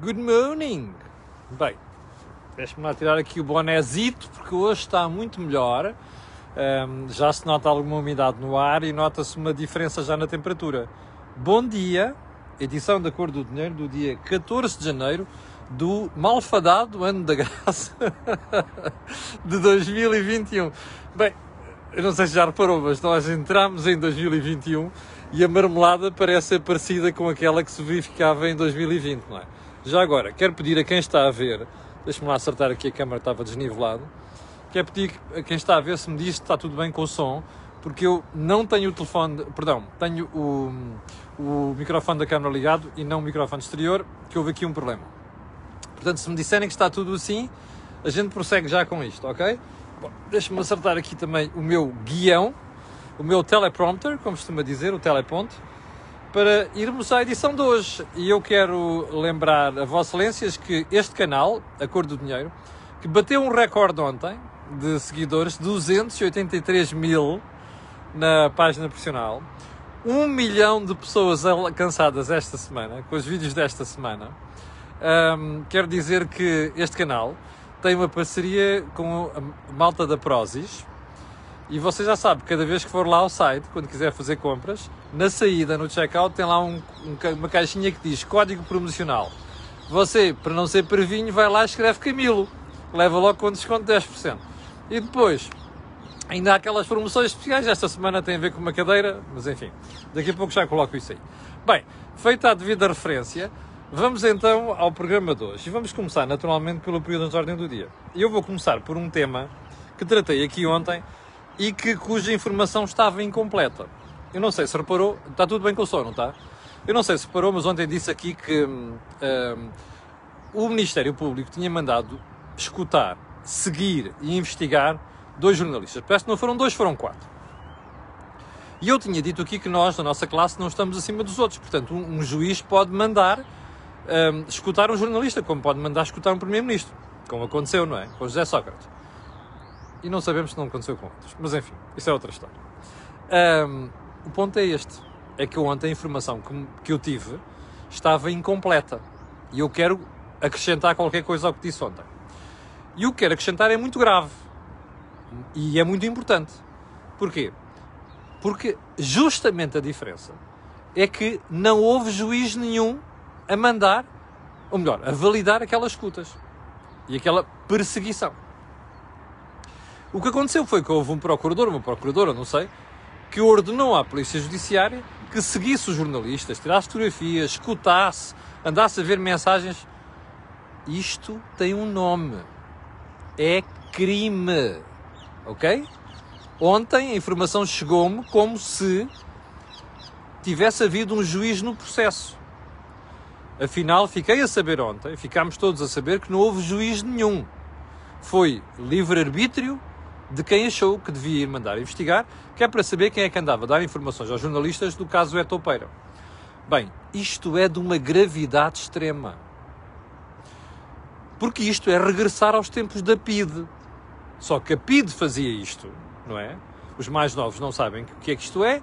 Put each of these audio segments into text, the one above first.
Good morning! Bem, deixe-me lá tirar aqui o bonézito porque hoje está muito melhor. Um, já se nota alguma umidade no ar e nota-se uma diferença já na temperatura. Bom dia, edição da Cor do Dinheiro do dia 14 de janeiro do malfadado ano da graça de 2021. Bem, eu não sei se já reparou, mas nós entramos em 2021 e a marmelada parece ser parecida com aquela que se verificava em 2020, não é? Já agora, quero pedir a quem está a ver, deixa-me lá acertar aqui, a câmera estava desnivelado, quero pedir a quem está a ver se me diz se está tudo bem com o som, porque eu não tenho o telefone, perdão, tenho o, o microfone da câmera ligado e não o microfone exterior, que houve aqui um problema. Portanto, se me disserem que está tudo assim, a gente prossegue já com isto, ok? Deixa-me acertar aqui também o meu guião, o meu teleprompter, como costuma dizer, o teleponte, para irmos à edição de hoje. E eu quero lembrar a Vossas Excelências que este canal, A Cor do Dinheiro, que bateu um recorde ontem de seguidores, 283 mil na página profissional, um milhão de pessoas alcançadas esta semana, com os vídeos desta semana. Um, quero dizer que este canal tem uma parceria com a malta da Prozis, e você já sabe, cada vez que for lá ao site, quando quiser fazer compras, na saída, no checkout, tem lá um, um, uma caixinha que diz código promocional. Você, para não ser previnho, vai lá e escreve Camilo. Leva logo com desconto de 10%. E depois, ainda há aquelas promoções especiais. Esta semana tem a ver com uma cadeira, mas enfim, daqui a pouco já coloco isso aí. Bem, feita a devida referência, vamos então ao programa de hoje. E vamos começar naturalmente pelo período de ordem do dia. Eu vou começar por um tema que tratei aqui ontem e que, cuja informação estava incompleta. Eu não sei se reparou, está tudo bem com o som, não está? Eu não sei se reparou, mas ontem disse aqui que hum, hum, o Ministério Público tinha mandado escutar, seguir e investigar dois jornalistas. Parece que não foram dois, foram quatro. E eu tinha dito aqui que nós, na nossa classe, não estamos acima dos outros. Portanto, um, um juiz pode mandar um, escutar um jornalista, como pode mandar escutar um primeiro-ministro. Como aconteceu, não é? Com José Sócrates e não sabemos se não aconteceu com outros. Mas enfim, isso é outra história. Um, o ponto é este: é que ontem a informação que, que eu tive estava incompleta e eu quero acrescentar qualquer coisa ao que disse ontem. E o que quero acrescentar é muito grave e é muito importante. Porquê? Porque justamente a diferença é que não houve juiz nenhum a mandar, ou melhor, a validar aquelas escutas e aquela perseguição. O que aconteceu foi que houve um procurador, uma procuradora, não sei, que ordenou à Polícia Judiciária que seguisse os jornalistas, tirasse fotografias, escutasse, andasse a ver mensagens. Isto tem um nome. É crime. Ok? Ontem a informação chegou-me como se tivesse havido um juiz no processo. Afinal, fiquei a saber ontem, ficámos todos a saber que não houve juiz nenhum. Foi livre-arbítrio de quem achou que devia ir mandar investigar, que é para saber quem é que andava a dar informações aos jornalistas do caso Etopeira. Bem, isto é de uma gravidade extrema. Porque isto é regressar aos tempos da PIDE. Só que a PIDE fazia isto, não é? Os mais novos não sabem o que é que isto é.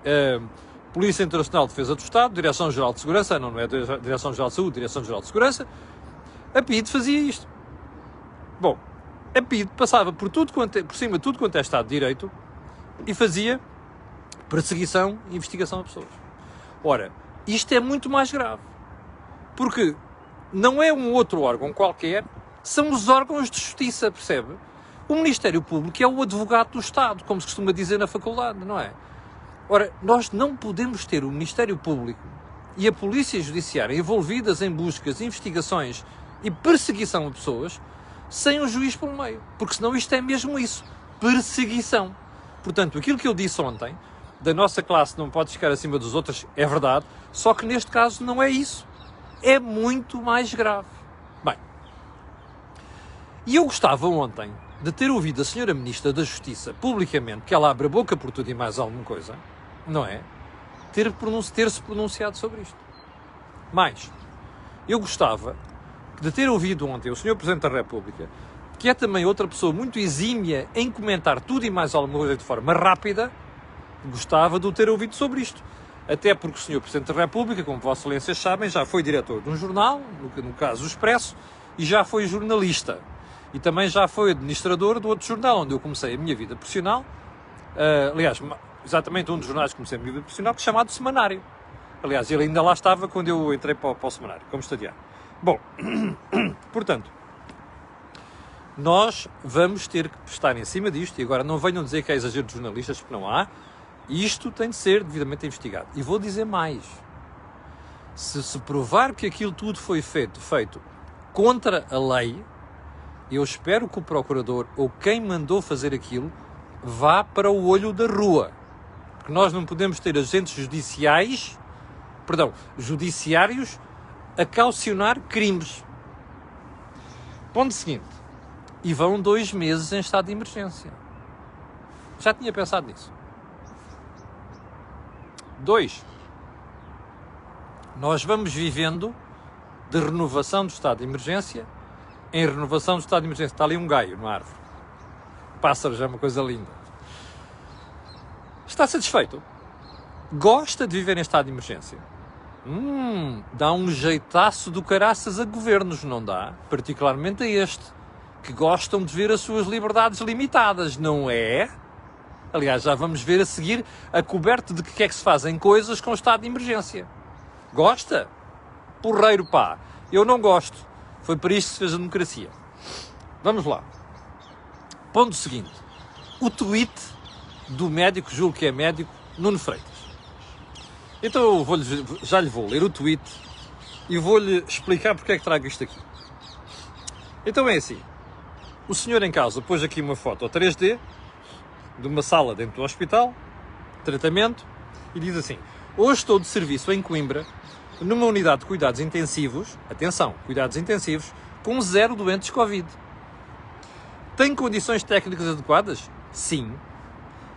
Uh, Polícia Internacional de Defesa do Estado, Direção-Geral de Segurança, não, não é Direção-Geral de Saúde, Direção-Geral de Segurança. A PIDE fazia isto. Bom, a PID passava por, tudo quanto, é, por cima de tudo quanto é Estado de Direito e fazia perseguição e investigação a pessoas. Ora, isto é muito mais grave. Porque não é um outro órgão qualquer, são os órgãos de justiça, percebe? O Ministério Público é o advogado do Estado, como se costuma dizer na faculdade, não é? Ora, nós não podemos ter o Ministério Público e a Polícia Judiciária envolvidas em buscas, investigações e perseguição a pessoas sem um juiz pelo meio. Porque senão isto é mesmo isso. Perseguição. Portanto, aquilo que eu disse ontem, da nossa classe não pode ficar acima dos outros, é verdade. Só que neste caso não é isso. É muito mais grave. Bem, e eu gostava ontem de ter ouvido a senhora Ministra da Justiça publicamente, que ela abre a boca por tudo e mais alguma coisa, não é? Ter-se ter pronunciado sobre isto. Mais, eu gostava de ter ouvido ontem o Sr. Presidente da República, que é também outra pessoa muito exímia em comentar tudo e mais alguma coisa de forma rápida, gostava de o ter ouvido sobre isto. até porque o Sr. Presidente da República, como Vossa Excelência sabem, já foi diretor de um jornal, no, caso o Expresso, e já foi jornalista. E também já foi administrador do outro jornal, onde eu comecei a minha vida profissional. Uh, aliás, exatamente um dos jornais que comecei a minha vida profissional, que é chamado Semanário. Aliás, ele ainda lá estava quando eu entrei para, para o Semanário, como estagiário. Bom, portanto, nós vamos ter que estar em cima disto, e agora não venham dizer que é exagero de jornalistas, porque não há. Isto tem de ser devidamente investigado. E vou dizer mais. Se se provar que aquilo tudo foi feito, feito contra a lei, eu espero que o procurador ou quem mandou fazer aquilo vá para o olho da rua. Porque nós não podemos ter agentes judiciais, perdão, judiciários a calcionar crimes. Ponto seguinte. E vão dois meses em estado de emergência. Já tinha pensado nisso. Dois. Nós vamos vivendo de renovação do estado de emergência em renovação do estado de emergência. Está ali um gaio na árvore. Pássaro já é uma coisa linda. Está satisfeito? Gosta de viver em estado de emergência? Hum, dá um jeitaço do caraças a governos, não dá? Particularmente a este, que gostam de ver as suas liberdades limitadas, não é? Aliás, já vamos ver a seguir a coberto de que é que se fazem coisas com estado de emergência. Gosta? Porreiro pá. Eu não gosto. Foi por isso que se fez a democracia. Vamos lá. Ponto seguinte. O tweet do médico, julgo que é médico, Nuno Freitas. Então eu vou já lhe vou ler o tweet e vou-lhe explicar porque é que trago isto aqui. Então é assim. O senhor em causa pôs aqui uma foto 3D de uma sala dentro do hospital, tratamento, e diz assim: Hoje estou de serviço em Coimbra numa unidade de cuidados intensivos, atenção, cuidados intensivos, com zero doentes Covid. Tem condições técnicas adequadas? Sim.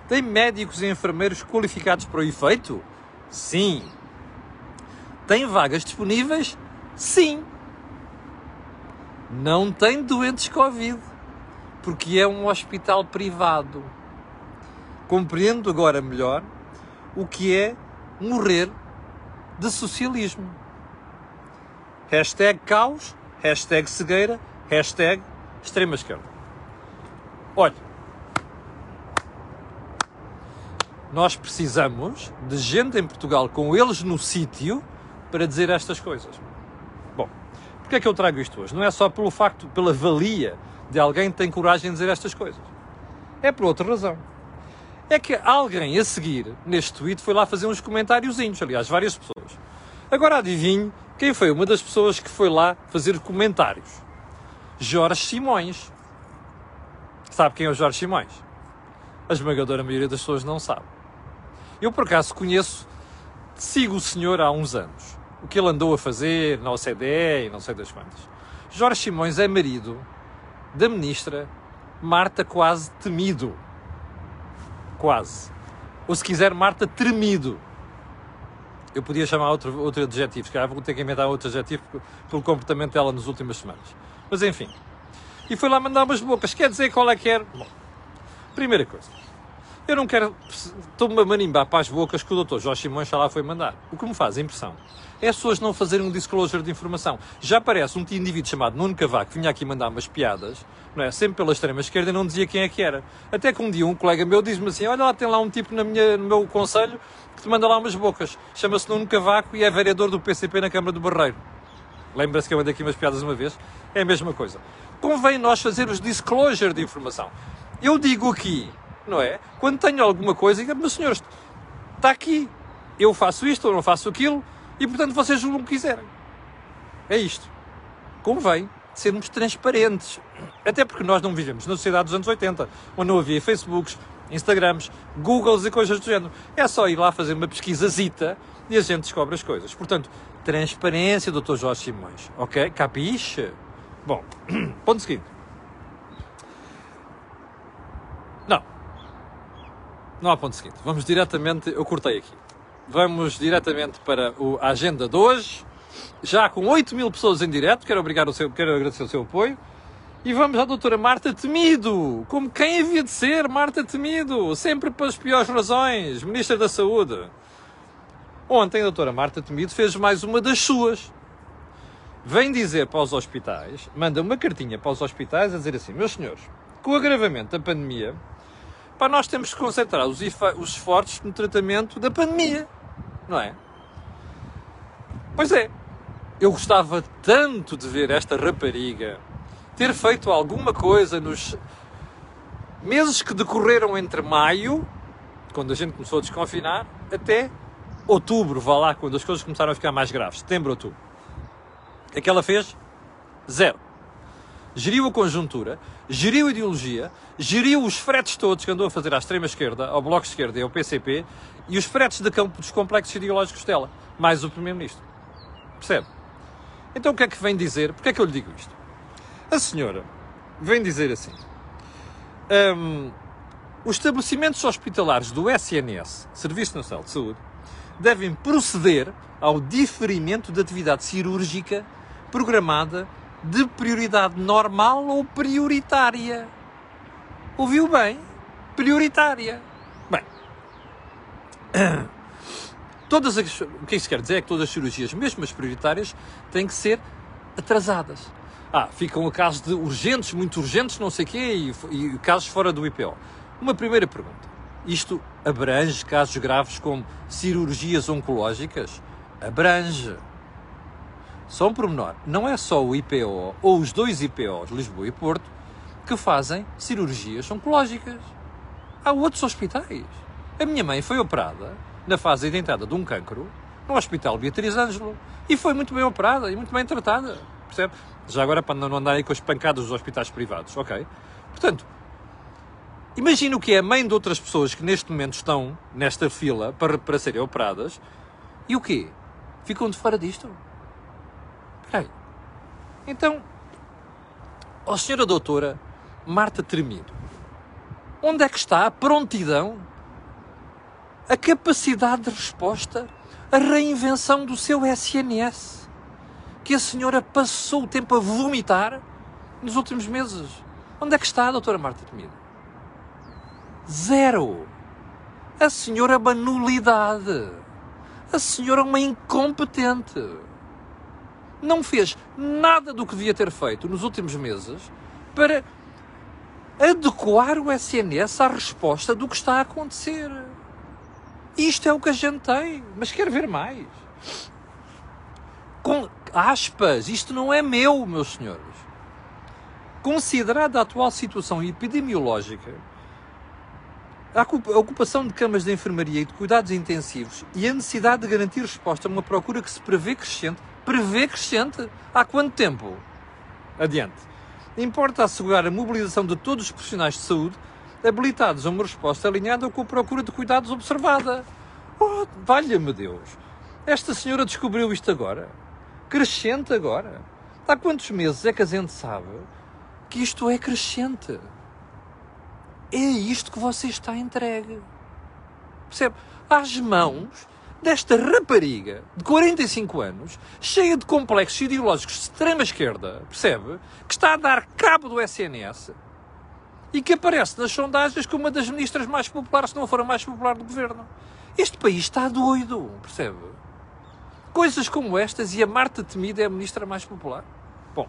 Tem médicos e enfermeiros qualificados para o efeito? Sim. Tem vagas disponíveis? Sim. Não tem doentes Covid, porque é um hospital privado. Compreendo agora melhor o que é morrer de socialismo. Hashtag caos, hashtag cegueira, hashtag extrema esquerda. Olha, nós precisamos de gente em Portugal com eles no sítio para dizer estas coisas. Bom, porque é que eu trago isto hoje? Não é só pelo facto, pela valia de alguém que tem coragem de dizer estas coisas. É por outra razão é que alguém a seguir neste tweet foi lá fazer uns comentáriozinhos, aliás, várias pessoas. Agora adivinhe quem foi uma das pessoas que foi lá fazer comentários. Jorge Simões. Sabe quem é o Jorge Simões? A esmagadora maioria das pessoas não sabe. Eu, por acaso, conheço, sigo o senhor há uns anos. O que ele andou a fazer na OCDE e não sei das quantas. Jorge Simões é marido da ministra Marta Quase Temido quase. Ou se quiser, Marta tremido. Eu podia chamar outro, outro adjetivo, se calhar vou ter que inventar outro adjetivo pelo comportamento dela nas últimas semanas. Mas enfim. E foi lá mandar umas bocas. Quer dizer qual é que era? Bom, primeira coisa. Eu não quero. Estou-me a marimbar para as bocas que o Dr. Jorge Simões já lá foi mandar. O que me faz impressão é as pessoas não fazerem um disclosure de informação. Já parece um indivíduo chamado Nuno Cavaco que vinha aqui mandar umas piadas, não é? sempre pela extrema esquerda e não dizia quem é que era. Até que um dia um colega meu diz-me assim: Olha lá, tem lá um tipo na minha, no meu conselho que te manda lá umas bocas. Chama-se Nuno Cavaco e é vereador do PCP na Câmara do Barreiro. Lembra-se que eu mandei aqui umas piadas uma vez? É a mesma coisa. Convém nós fazermos disclosure de informação. Eu digo aqui, não é? Quando tenho alguma coisa, digo, meus senhores, está aqui. Eu faço isto ou não faço aquilo e, portanto, vocês julgam o que quiserem. É isto. Convém sermos transparentes. Até porque nós não vivemos na sociedade dos anos 80, onde não havia Facebooks, Instagrams, Googles e coisas do género. É só ir lá fazer uma pesquisazita e a gente descobre as coisas. Portanto, transparência, Dr. Jorge Simões. Ok? Capiche? Bom, ponto seguinte. Não. Não há ponto seguinte. Vamos diretamente. Eu cortei aqui. Vamos diretamente para a agenda de hoje, já com 8 mil pessoas em direto. Quero, obrigar o seu, quero agradecer o seu apoio. E vamos à doutora Marta Temido, como quem havia de ser Marta Temido, sempre pelas piores razões, Ministra da Saúde. Ontem a doutora Marta Temido fez mais uma das suas. Vem dizer para os hospitais, manda uma cartinha para os hospitais a dizer assim, meus senhores, com o agravamento da pandemia, para nós temos que concentrar os, os esforços no tratamento da pandemia, não é? Pois é, eu gostava tanto de ver esta rapariga ter feito alguma coisa nos meses que decorreram entre maio, quando a gente começou a desconfinar, até outubro, vá lá, quando as coisas começaram a ficar mais graves, setembro, outubro. É que ela fez? Zero. Geriu a conjuntura, geriu a ideologia, geriu os fretes todos que andou a fazer à extrema-esquerda, ao Bloco de Esquerda e ao PCP, e os fretes de campo dos complexos ideológicos dela, mais o Primeiro-Ministro. Percebe? Então o que é que vem dizer? Porquê é que eu lhe digo isto? A senhora vem dizer assim: um, os estabelecimentos hospitalares do SNS, Serviço Nacional de Saúde, devem proceder ao diferimento da atividade cirúrgica programada de prioridade normal ou prioritária. Ouviu bem? Prioritária. Bem, todas as, o que isso quer dizer é que todas as cirurgias, mesmo as prioritárias, têm que ser atrasadas. Ah, ficam casos de urgentes, muito urgentes, não sei o quê, e, e casos fora do IPO. Uma primeira pergunta. Isto abrange casos graves como cirurgias oncológicas? Abrange. Só um pormenor. Não é só o IPO ou os dois IPOs, Lisboa e Porto, que fazem cirurgias oncológicas. Há outros hospitais. A minha mãe foi operada na fase de entrada de um cancro no Hospital Beatriz Ângelo e foi muito bem operada e muito bem tratada. Percebe? Já agora para não andar aí com as pancadas dos hospitais privados, ok? Portanto, imagina o que é a mãe de outras pessoas que neste momento estão nesta fila para, para serem operadas e o quê? Ficam de fora disto? Peraí. Então, ó senhora doutora Marta Tremido, onde é que está a prontidão, a capacidade de resposta, a reinvenção do seu SNS? que a senhora passou o tempo a vomitar nos últimos meses. Onde é que está a doutora Marta Temido? Zero. A senhora é uma nulidade. A senhora é uma incompetente. Não fez nada do que devia ter feito nos últimos meses para adequar o SNS à resposta do que está a acontecer. Isto é o que a gente tem, mas quer ver mais. Com, aspas, isto não é meu, meus senhores. Considerada a atual situação epidemiológica, a ocupação de camas de enfermaria e de cuidados intensivos e a necessidade de garantir resposta a uma procura que se prevê crescente, prevê crescente? Há quanto tempo? Adiante. Importa assegurar a mobilização de todos os profissionais de saúde habilitados a uma resposta alinhada com a procura de cuidados observada. Oh, valha-me Deus! Esta senhora descobriu isto agora crescente agora. Há quantos meses é que a gente sabe que isto é crescente? É isto que você está entregue. Percebe? Às mãos desta rapariga de 45 anos, cheia de complexos ideológicos de extrema esquerda, percebe? Que está a dar cabo do SNS e que aparece nas sondagens como uma das ministras mais populares, se não for a mais popular do governo. Este país está doido, percebe? Coisas como estas e a Marta Temida é a ministra mais popular. Bom,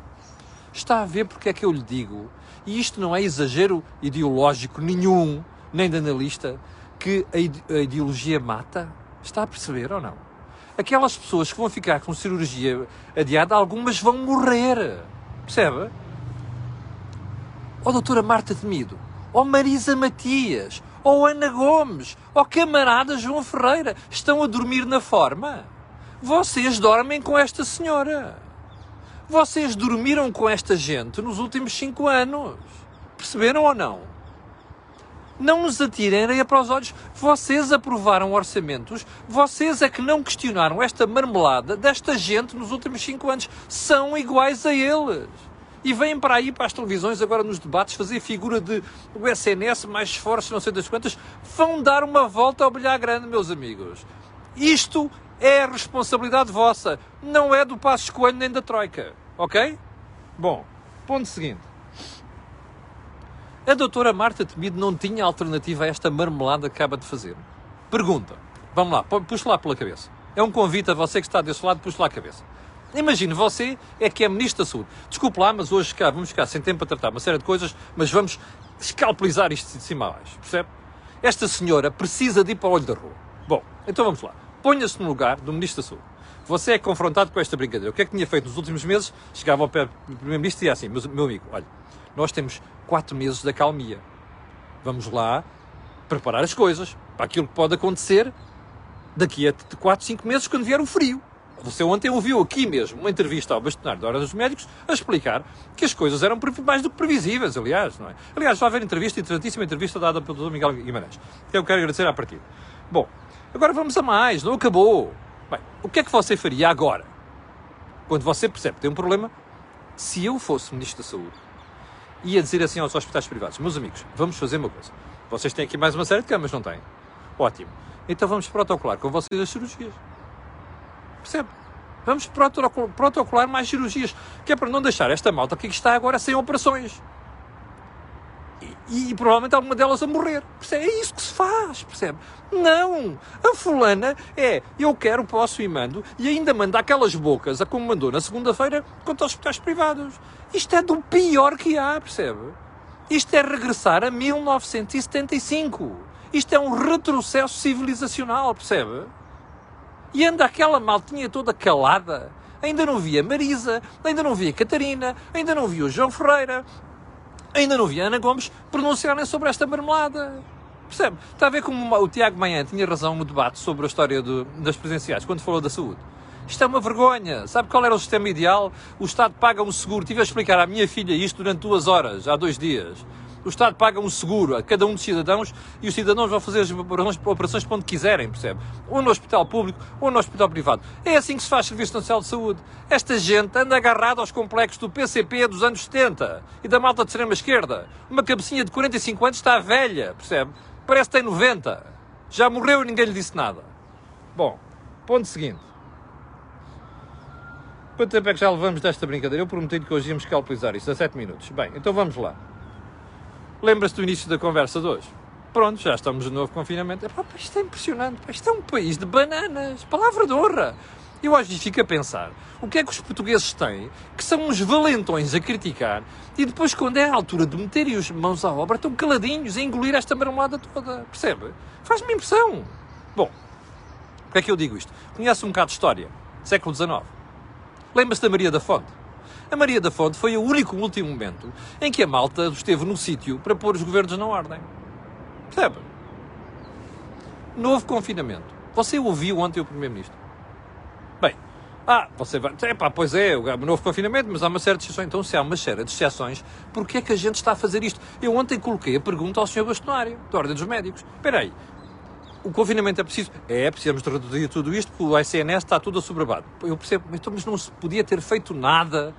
está a ver porque é que eu lhe digo, e isto não é exagero ideológico nenhum, nem de analista, que a ideologia mata? Está a perceber ou não? Aquelas pessoas que vão ficar com cirurgia adiada, algumas vão morrer. Percebe? Ó oh, doutora Marta Temido, ó oh, Marisa Matias, ó oh, Ana Gomes, ó camarada João Ferreira, estão a dormir na forma? Vocês dormem com esta senhora. Vocês dormiram com esta gente nos últimos cinco anos. Perceberam ou não? Não nos atirem areia para os olhos. Vocês aprovaram orçamentos. Vocês é que não questionaram esta marmelada desta gente nos últimos cinco anos. São iguais a eles. E vêm para aí, para as televisões, agora nos debates, fazer figura de o SNS, mais esforços, não sei das quantas. Vão dar uma volta ao bilhar grande, meus amigos. Isto é responsabilidade vossa, não é do Passos Coelho nem da Troika, ok? Bom, ponto seguinte. A doutora Marta Temido não tinha alternativa a esta marmelada que acaba de fazer? Pergunta. Vamos lá, puxa lá pela cabeça. É um convite a você que está desse lado, puxe lá a cabeça. Imagine, você é que é Ministro da Saúde. Desculpe lá, mas hoje cá, vamos ficar sem tempo para tratar uma série de coisas, mas vamos escalpelizar isto de cima a baixo, percebe? Esta senhora precisa de ir para o olho da rua. Bom, então vamos lá. Ponha-se no lugar do Ministro da Saúde. Você é confrontado com esta brincadeira. O que é que tinha feito nos últimos meses? Chegava ao pé do Primeiro-Ministro e dizia assim, meu amigo, olha, nós temos quatro meses de acalmia. Vamos lá preparar as coisas para aquilo que pode acontecer daqui a 4, 5 meses, quando vier o frio. Você ontem ouviu aqui mesmo uma entrevista ao bastonário da Hora dos Médicos a explicar que as coisas eram mais do que previsíveis, aliás, não é? Aliás, vai haver entrevista, interessantíssima entrevista dada pelo Dr. Miguel Guimarães, que eu quero agradecer à partida. Bom, agora vamos a mais, não acabou. Bem, o que é que você faria agora? Quando você percebe que tem um problema, se eu fosse Ministro da Saúde, ia dizer assim aos hospitais privados, meus amigos, vamos fazer uma coisa. Vocês têm aqui mais uma série de camas, não têm? Ótimo. Então vamos protocolar com vocês as cirurgias. Percebe? Vamos protocolar mais cirurgias, que é para não deixar esta malta que está agora sem operações. E, e, provavelmente alguma delas a morrer. Percebe? É isso que se faz, percebe? Não! A fulana é, eu quero, posso e mando, e ainda manda aquelas bocas, a como mandou na segunda-feira, contra os hospitais privados. Isto é do pior que há, percebe? Isto é regressar a 1975. Isto é um retrocesso civilizacional, percebe? E anda aquela maltinha toda calada. Ainda não via Marisa, ainda não via Catarina, ainda não via o João Ferreira, ainda não via Ana Gomes pronunciarem sobre esta marmelada. Percebe? Está a ver como o Tiago Manhã tinha razão no debate sobre a história do, das presidenciais, quando falou da saúde. Isto é uma vergonha. Sabe qual era o sistema ideal? O Estado paga um seguro. Tive a explicar à minha filha isto durante duas horas, há dois dias. O Estado paga um seguro a cada um dos cidadãos e os cidadãos vão fazer as operações para onde quiserem, percebe? Ou no hospital público ou no hospital privado. É assim que se faz Serviço Nacional de Saúde. Esta gente anda agarrada aos complexos do PCP dos anos 70 e da malta de extrema-esquerda. Uma cabecinha de 45 anos está velha, percebe? Parece que tem 90. Já morreu e ninguém lhe disse nada. Bom, ponto seguinte. Quanto tempo é que já levamos desta brincadeira? Eu prometi que hoje íamos calculizar isto a 7 minutos. Bem, então vamos lá. Lembra-se do início da conversa de hoje? Pronto, já estamos de novo confinamento. Epá, isto é impressionante. Isto é um país de bananas. Palavra de honra. Eu às vezes fico a pensar o que é que os portugueses têm, que são uns valentões a criticar, e depois, quando é a altura de meterem as mãos à obra, estão caladinhos a engolir esta marmelada toda. Percebe? Faz-me impressão. Bom, que é que eu digo isto? Conhece um bocado de história, século XIX. Lembra-se da Maria da Fonte? A Maria da Fonte foi o único último momento em que a malta esteve no sítio para pôr os governos na ordem. Percebe? Novo confinamento. Você ouviu ontem o Primeiro-Ministro? Bem, ah, você vai. Epá, pois é, o novo confinamento, mas há uma série de exceções. Então, se há uma série de exceções, porquê é que a gente está a fazer isto? Eu ontem coloquei a pergunta ao Sr. Bastonário, da Ordem dos Médicos. Espera aí, o confinamento é preciso. É, precisamos de reduzir tudo isto, porque o ICNS está tudo assoberbado. Eu percebo, então, mas não se podia ter feito nada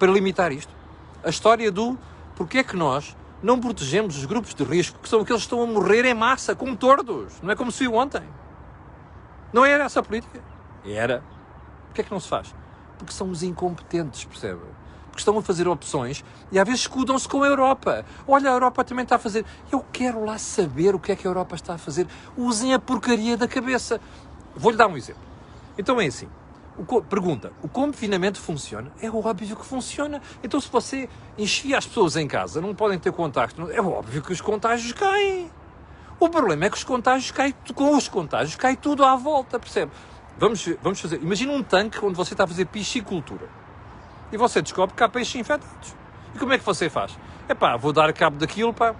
para limitar isto. A história do porque é que nós não protegemos os grupos de risco, que são aqueles que estão a morrer em massa, como tordos. Não é como se viu ontem. Não era essa a política? Era. Porquê é que não se faz? Porque são os incompetentes, percebe? porque estão a fazer opções e às vezes escudam-se com a Europa. Olha, a Europa também está a fazer. Eu quero lá saber o que é que a Europa está a fazer. Usem a porcaria da cabeça. Vou-lhe dar um exemplo. Então é assim. O, pergunta, o confinamento funciona? É óbvio que funciona. Então se você enchia as pessoas em casa, não podem ter contacto, é óbvio que os contágios caem. O problema é que os contágios caem, com os contágios cai tudo à volta, percebe? Vamos, vamos fazer, imagina um tanque onde você está a fazer piscicultura e você descobre que há peixes infectados. E como é que você faz? É pá, vou dar cabo daquilo, pá,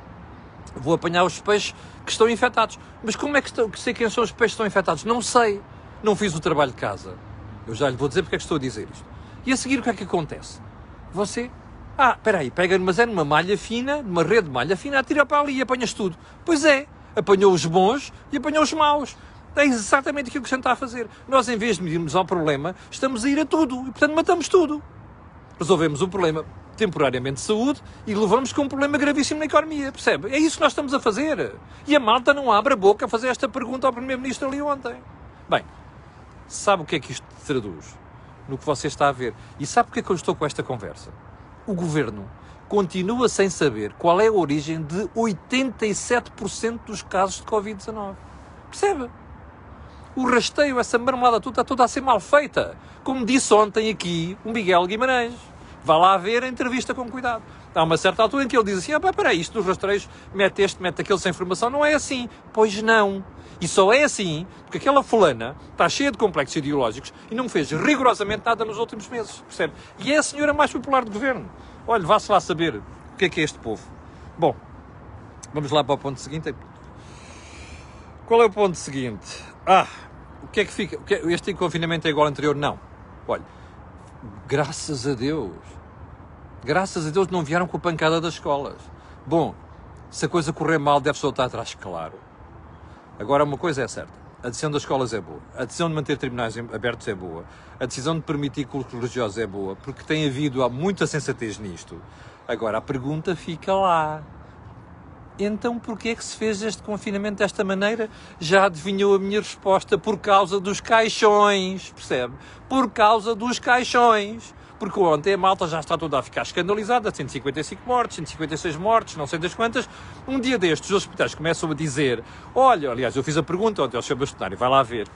vou apanhar os peixes que estão infectados. Mas como é que, estou, que sei quem são os peixes que estão infectados? Não sei. Não fiz o trabalho de casa. Eu já lhe vou dizer porque é que estou a dizer isto. E a seguir o que é que acontece? Você, ah, espera aí, pega, mas é numa malha fina, numa rede de malha fina, atira para ali e apanhas tudo. Pois é, apanhou os bons e apanhou os maus. É exatamente aquilo que a gente está a fazer. Nós, em vez de medirmos ao problema, estamos a ir a tudo e, portanto, matamos tudo resolvemos um problema temporariamente de saúde e levamos com um problema gravíssimo na economia, percebe? É isso que nós estamos a fazer. E a malta não abre a boca a fazer esta pergunta ao Primeiro-Ministro ali ontem. Bem, sabe o que é que isto traduz? No que você está a ver. E sabe porque é que eu estou com esta conversa? O Governo continua sem saber qual é a origem de 87% dos casos de Covid-19. Percebe? O rasteio, essa marmelada toda, está toda a ser mal feita. Como disse ontem aqui o Miguel Guimarães. Vá lá ver a entrevista com cuidado. Há uma certa altura em que ele diz assim: ah, pá, peraí, isto dos rastreios, mete este, mete aquele sem informação. Não é assim. Pois não. E só é assim porque aquela fulana está cheia de complexos ideológicos e não fez rigorosamente nada nos últimos meses. Percebe? E é a senhora mais popular do governo. Olha, vá-se lá saber o que é que é este povo. Bom, vamos lá para o ponto seguinte. Qual é o ponto seguinte? Ah, o que é que fica? É, este confinamento é igual ao anterior? Não. Olha, graças a Deus, graças a Deus não vieram com a pancada das escolas. Bom, se a coisa correr mal, deve-se voltar atrás, claro. Agora, uma coisa é certa: a decisão das escolas é boa, a decisão de manter tribunais abertos é boa, a decisão de permitir cultos religiosos é boa, porque tem havido muita sensatez nisto. Agora, a pergunta fica lá. Então, porquê é que se fez este confinamento desta maneira? Já adivinhou a minha resposta por causa dos caixões, percebe? Por causa dos caixões. Porque ontem a malta já está toda a ficar escandalizada, 155 mortes, 156 mortes, não sei das quantas. Um dia destes, os hospitais começam a dizer, olha, aliás, eu fiz a pergunta ontem ao Sr. Bastonário, vai lá ver,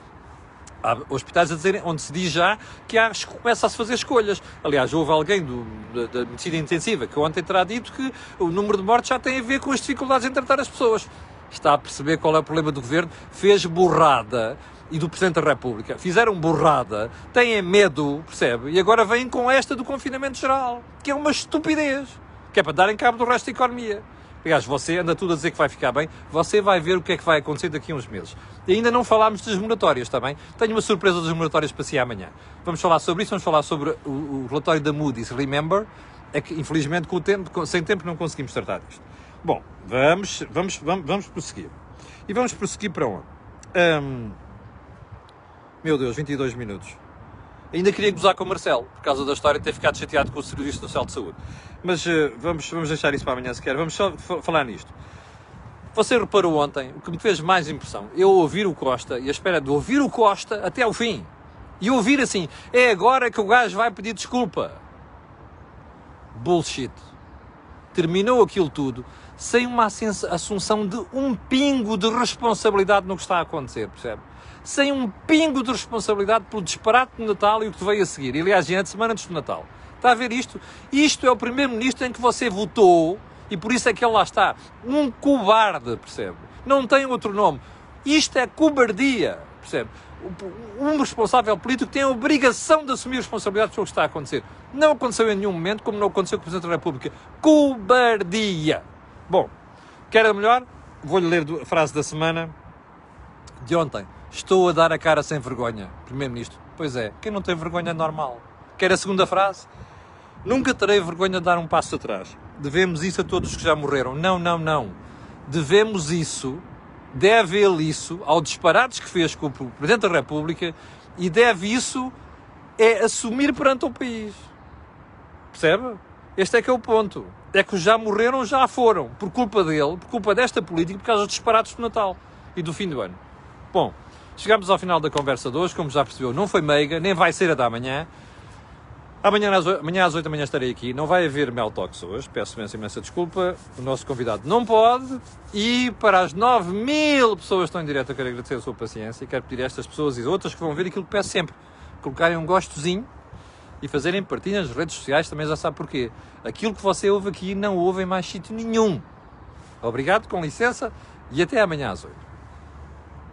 há hospitais a dizerem, onde se diz já que há, começa a se fazer escolhas. Aliás, houve alguém do, da, da, medicina intensiva que ontem terá dito que o número de mortes já tem a ver com as dificuldades em tratar as pessoas. Está a perceber qual é o problema do governo? Fez borrada e do Presidente da República. Fizeram borrada, têm medo, percebe? E agora vêm com esta do confinamento geral, que é uma estupidez, que é para darem cabo do resto da economia. Aliás, você anda tudo a dizer que vai ficar bem, você vai ver o que é que vai acontecer daqui a uns meses. E ainda não falámos das moratórias, bem? Tenho uma surpresa das moratórias para si amanhã. Vamos falar sobre isso, vamos falar sobre o, o relatório da Moody's. Remember, é que infelizmente com o tempo, sem tempo não conseguimos tratar disto. Bom, vamos, vamos, vamos, vamos prosseguir. E vamos prosseguir para onde? Um, meu Deus, 22 minutos. Ainda queria gozar com o Marcelo, por causa da história de ter ficado chateado com o Serviço Social de Saúde. Mas uh, vamos, vamos deixar isso para amanhã se quer. Vamos só falar nisto. Você reparou ontem, o que me fez mais impressão, eu ouvir o Costa e a espera de ouvir o Costa até o fim. E ouvir assim, é agora que o gajo vai pedir desculpa. Bullshit. Terminou aquilo tudo sem uma assunção de um pingo de responsabilidade no que está a acontecer, percebe? sem um pingo de responsabilidade pelo disparate do Natal e o que veio a seguir. Aliás, antes semana antes do Natal. Está a ver isto? Isto é o primeiro-ministro em que você votou e por isso é que ele lá está. Um cobarde, percebe? Não tem outro nome. Isto é cobardia, percebe? Um responsável político tem a obrigação de assumir responsabilidade pelo que está a acontecer. Não aconteceu em nenhum momento, como não aconteceu com o Presidente da República. Cobardia. Bom, quer a melhor? Vou-lhe ler a frase da semana de ontem. Estou a dar a cara sem vergonha, Primeiro-Ministro. Pois é, quem não tem vergonha é normal. Quer a segunda frase? Nunca terei vergonha de dar um passo atrás. Devemos isso a todos os que já morreram. Não, não, não. Devemos isso, deve ele isso ao disparates que fez com o Presidente da República e deve isso é assumir perante o país. Percebe? Este é que é o ponto. É que os já morreram, já foram. Por culpa dele, por culpa desta política, por causa dos disparates do Natal e do fim do ano. Bom, Chegamos ao final da conversa de hoje, como já percebeu, não foi meiga, nem vai ser a da manhã. Amanhã às, 8, amanhã às 8 da manhã estarei aqui. Não vai haver Mel hoje, peço imensa, imensa desculpa. O nosso convidado não pode. E para as 9 mil pessoas que estão em direto, eu quero agradecer a sua paciência e quero pedir a estas pessoas e outras que vão ver aquilo que peço sempre: colocarem um gostozinho e fazerem partilha nas redes sociais, também já sabe porquê. Aquilo que você ouve aqui não ouve em mais sítio nenhum. Obrigado, com licença e até amanhã às 8.